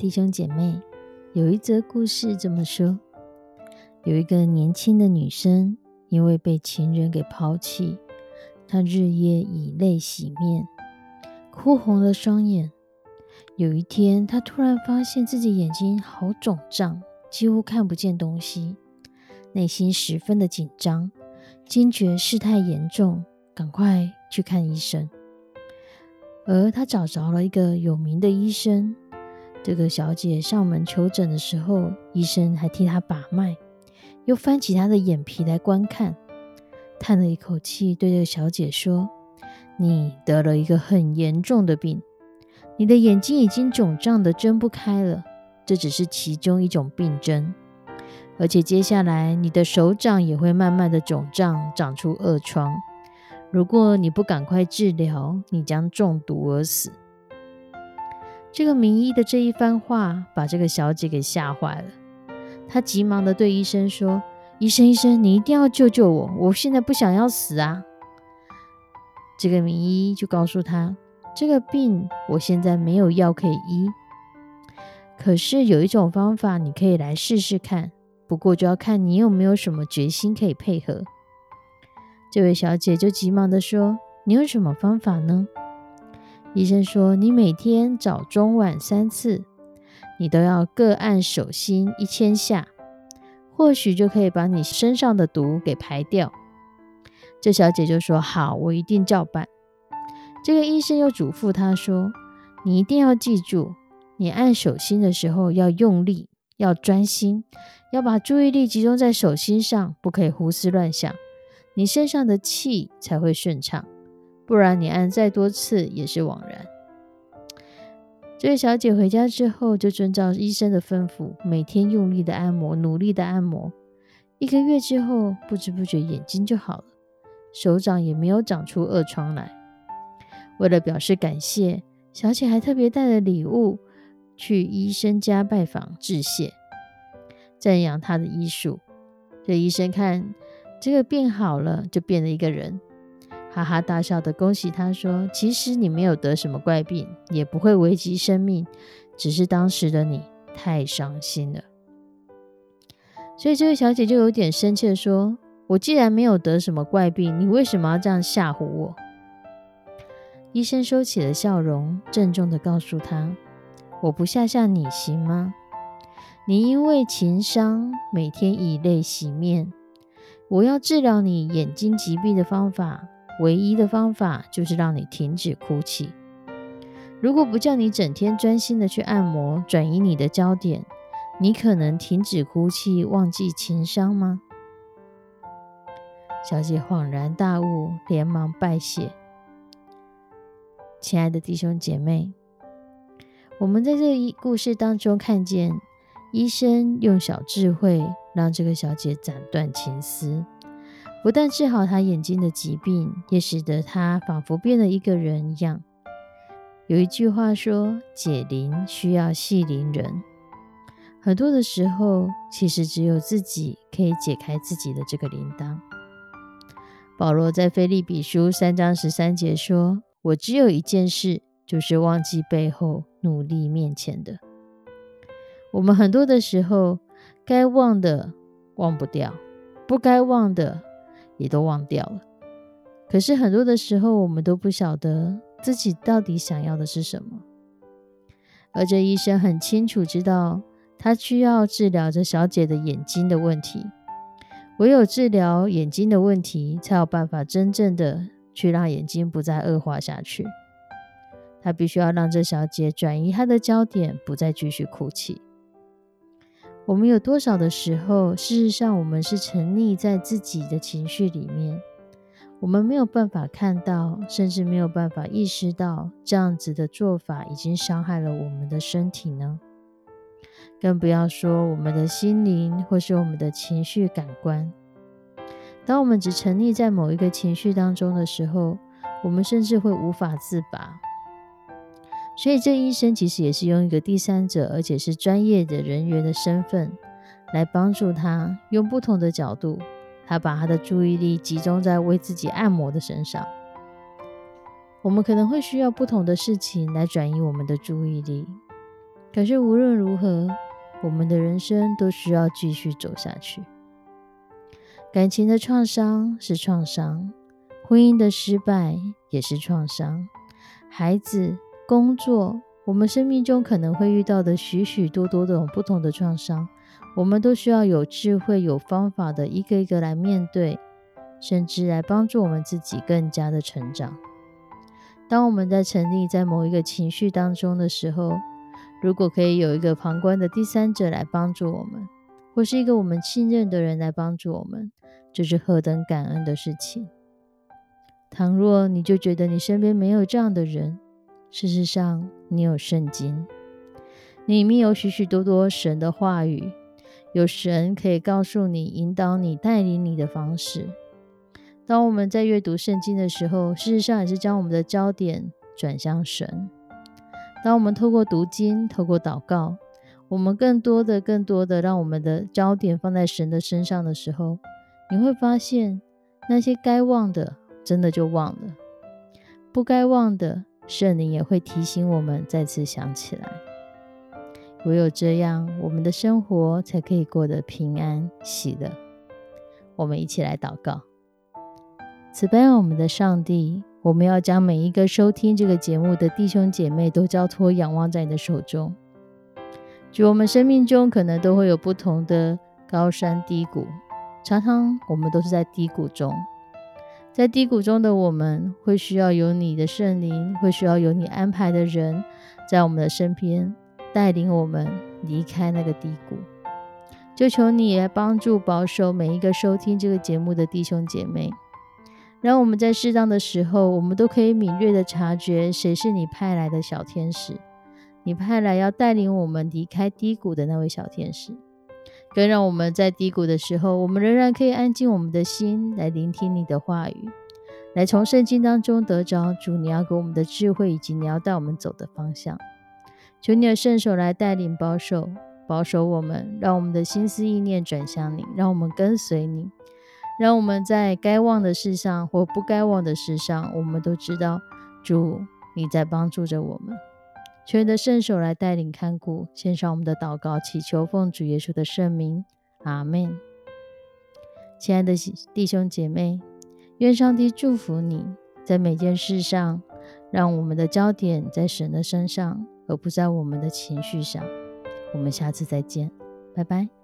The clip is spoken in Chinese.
弟兄姐妹，有一则故事这么说：有一个年轻的女生，因为被情人给抛弃，她日夜以泪洗面，哭红了双眼。有一天，她突然发现自己眼睛好肿胀，几乎看不见东西，内心十分的紧张，惊觉事态严重，赶快去看医生。而她找着了一个有名的医生。这个小姐上门求诊的时候，医生还替她把脉，又翻起她的眼皮来观看，叹了一口气，对这个小姐说：“你得了一个很严重的病，你的眼睛已经肿胀的睁不开了，这只是其中一种病症，而且接下来你的手掌也会慢慢的肿胀，长出恶疮。如果你不赶快治疗，你将中毒而死。”这个名医的这一番话，把这个小姐给吓坏了。她急忙的对医生说：“医生，医生，你一定要救救我！我现在不想要死啊！”这个名医就告诉他：“这个病我现在没有药可以医，可是有一种方法你可以来试试看。不过就要看你有没有什么决心可以配合。”这位小姐就急忙的说：“你有什么方法呢？”医生说：“你每天早中晚三次，你都要各按手心一千下，或许就可以把你身上的毒给排掉。”这小姐就说：“好，我一定照办。”这个医生又嘱咐她说：“你一定要记住，你按手心的时候要用力，要专心，要把注意力集中在手心上，不可以胡思乱想，你身上的气才会顺畅。”不然你按再多次也是枉然。这位小姐回家之后就遵照医生的吩咐，每天用力的按摩，努力的按摩。一个月之后，不知不觉眼睛就好了，手掌也没有长出恶疮来。为了表示感谢，小姐还特别带了礼物去医生家拜访致谢，赞扬他的医术。这医生看这个病好了，就变了一个人。哈哈大笑的恭喜他说：“其实你没有得什么怪病，也不会危及生命，只是当时的你太伤心了。”所以这位小姐就有点生气的说：“我既然没有得什么怪病，你为什么要这样吓唬我？”医生收起了笑容，郑重的告诉他：“我不吓吓你行吗？你因为情伤，每天以泪洗面，我要治疗你眼睛疾病的方法。”唯一的方法就是让你停止哭泣。如果不叫你整天专心的去按摩，转移你的焦点，你可能停止哭泣，忘记情伤吗？小姐恍然大悟，连忙拜谢。亲爱的弟兄姐妹，我们在这一故事当中看见医生用小智慧让这个小姐斩断情丝。不但治好他眼睛的疾病，也使得他仿佛变了一个人一样。有一句话说：“解铃需要系铃人。”很多的时候，其实只有自己可以解开自己的这个铃铛。保罗在菲利比书三章十三节说：“我只有一件事，就是忘记背后，努力面前的。”我们很多的时候，该忘的忘不掉，不该忘的。也都忘掉了。可是很多的时候，我们都不晓得自己到底想要的是什么。而这医生很清楚知道他需要治疗这小姐的眼睛的问题。唯有治疗眼睛的问题，才有办法真正的去让眼睛不再恶化下去。他必须要让这小姐转移她的焦点，不再继续哭泣。我们有多少的时候，事实上我们是沉溺在自己的情绪里面，我们没有办法看到，甚至没有办法意识到，这样子的做法已经伤害了我们的身体呢？更不要说我们的心灵，或是我们的情绪感官。当我们只沉溺在某一个情绪当中的时候，我们甚至会无法自拔。所以，这医生其实也是用一个第三者，而且是专业的人员的身份，来帮助他用不同的角度，他把他的注意力集中在为自己按摩的身上。我们可能会需要不同的事情来转移我们的注意力，可是无论如何，我们的人生都需要继续走下去。感情的创伤是创伤，婚姻的失败也是创伤，孩子。工作，我们生命中可能会遇到的许许多多种不同的创伤，我们都需要有智慧、有方法的一个一个来面对，甚至来帮助我们自己更加的成长。当我们在沉溺在某一个情绪当中的时候，如果可以有一个旁观的第三者来帮助我们，或是一个我们信任的人来帮助我们，这是何等感恩的事情。倘若你就觉得你身边没有这样的人，事实上，你有圣经，里面有许许多多神的话语，有神可以告诉你、引导你、带领你的方式。当我们在阅读圣经的时候，事实上也是将我们的焦点转向神。当我们透过读经、透过祷告，我们更多的、更多的让我们的焦点放在神的身上的时候，你会发现那些该忘的，真的就忘了；不该忘的。圣灵也会提醒我们再次想起来，唯有这样，我们的生活才可以过得平安喜乐。我们一起来祷告：慈悲我们的上帝，我们要将每一个收听这个节目的弟兄姐妹都交托仰望在你的手中。就我们生命中可能都会有不同的高山低谷，常常我们都是在低谷中。在低谷中的我们，会需要有你的圣灵，会需要有你安排的人，在我们的身边带领我们离开那个低谷。就求你来帮助保守每一个收听这个节目的弟兄姐妹，让我们在适当的时候，我们都可以敏锐的察觉谁是你派来的小天使，你派来要带领我们离开低谷的那位小天使。更让我们在低谷的时候，我们仍然可以安静我们的心，来聆听你的话语，来从圣经当中得着主你要给我们的智慧，以及你要带我们走的方向。求你的圣手来带领保守保守我们，让我们的心思意念转向你，让我们跟随你，让我们在该忘的事上或不该忘的事上，我们都知道主你在帮助着我们。求你的圣手来带领看顾，献上我们的祷告，祈求奉主耶稣的圣名，阿门。亲爱的弟兄姐妹，愿上帝祝福你在每件事上，让我们的焦点在神的身上，而不在我们的情绪上。我们下次再见，拜拜。